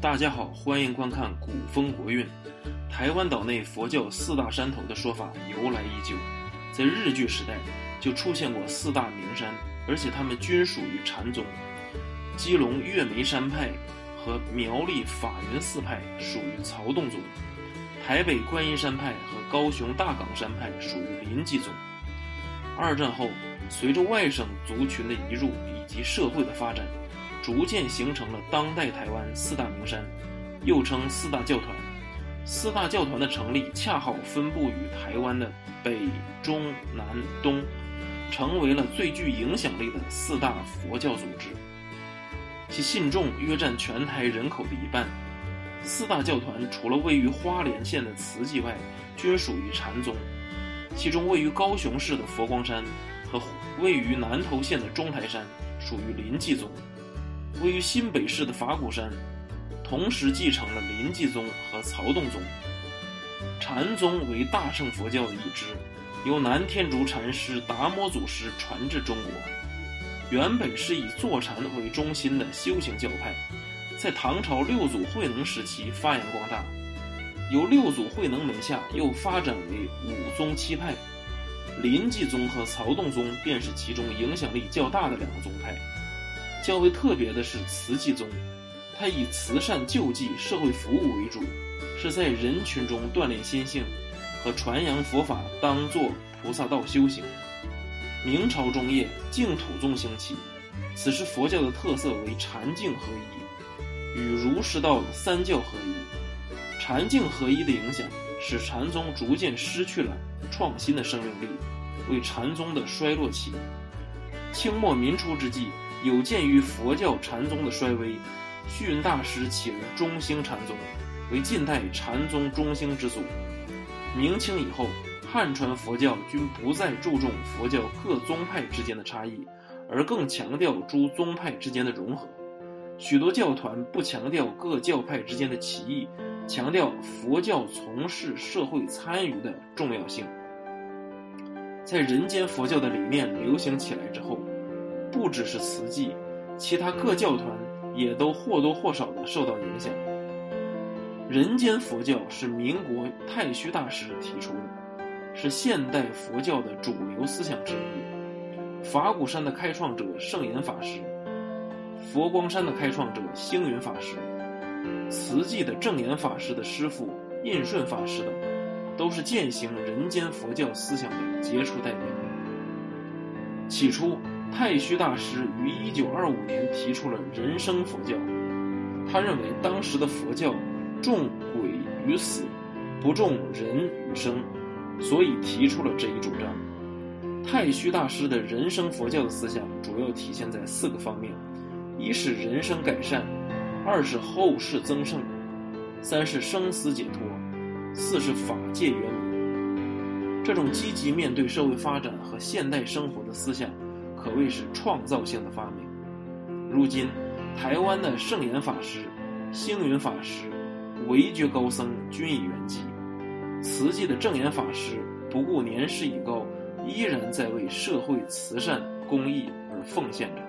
大家好，欢迎观看古风国韵。台湾岛内佛教四大山头的说法由来已久，在日据时代就出现过四大名山，而且他们均属于禅宗。基隆月眉山派和苗栗法源寺派属于曹洞宗，台北观音山派和高雄大港山派属于临济宗。二战后，随着外省族群的移入以及社会的发展，逐渐形成了当代台湾四大名山，又称四大教团。四大教团的成立恰好分布于台湾的北、中、南、东，成为了最具影响力的四大佛教组织。其信众约占全台人口的一半。四大教团除了位于花莲县的慈济外，均属于禅宗。其中位于高雄市的佛光山和位于南投县的中台山属于临济宗。位于新北市的法鼓山，同时继承了临济宗和曹洞宗。禅宗为大乘佛教的一支，由南天竺禅师达摩祖师传至中国。原本是以坐禅为中心的修行教派，在唐朝六祖慧能时期发扬光大。由六祖慧能门下又发展为五宗七派，临济宗和曹洞宗便是其中影响力较大的两个宗派。较为特别的是慈济宗，它以慈善救济、社会服务为主，是在人群中锻炼心性和传扬佛法，当作菩萨道修行。明朝中叶，净土宗兴起，此时佛教的特色为禅净合一，与儒释道三教合一。禅净合一的影响，使禅宗逐渐失去了创新的生命力，为禅宗的衰落起。清末民初之际，有鉴于佛教禅宗的衰微，虚云大师启人中兴禅宗，为近代禅宗中兴之祖。明清以后，汉传佛教均不再注重佛教各宗派之间的差异，而更强调诸宗派之间的融合。许多教团不强调各教派之间的歧义。强调佛教从事社会参与的重要性。在人间佛教的理念流行起来之后，不只是慈济，其他各教团也都或多或少的受到影响。人间佛教是民国太虚大师提出的，是现代佛教的主流思想之一。法鼓山的开创者圣严法师，佛光山的开创者星云法师。慈济的正严法师的师父印顺法师等，都是践行人间佛教思想的杰出代表。起初，太虚大师于1925年提出了人生佛教，他认为当时的佛教重鬼与死，不重人与生，所以提出了这一主张。太虚大师的人生佛教的思想主要体现在四个方面：一是人生改善。二是后世增盛，三是生死解脱，四是法界圆明。这种积极面对社会发展和现代生活的思想，可谓是创造性的发明。如今，台湾的圣严法师、星云法师、维觉高僧均已圆寂，慈济的正严法师不顾年事已高，依然在为社会慈善公益而奉献着。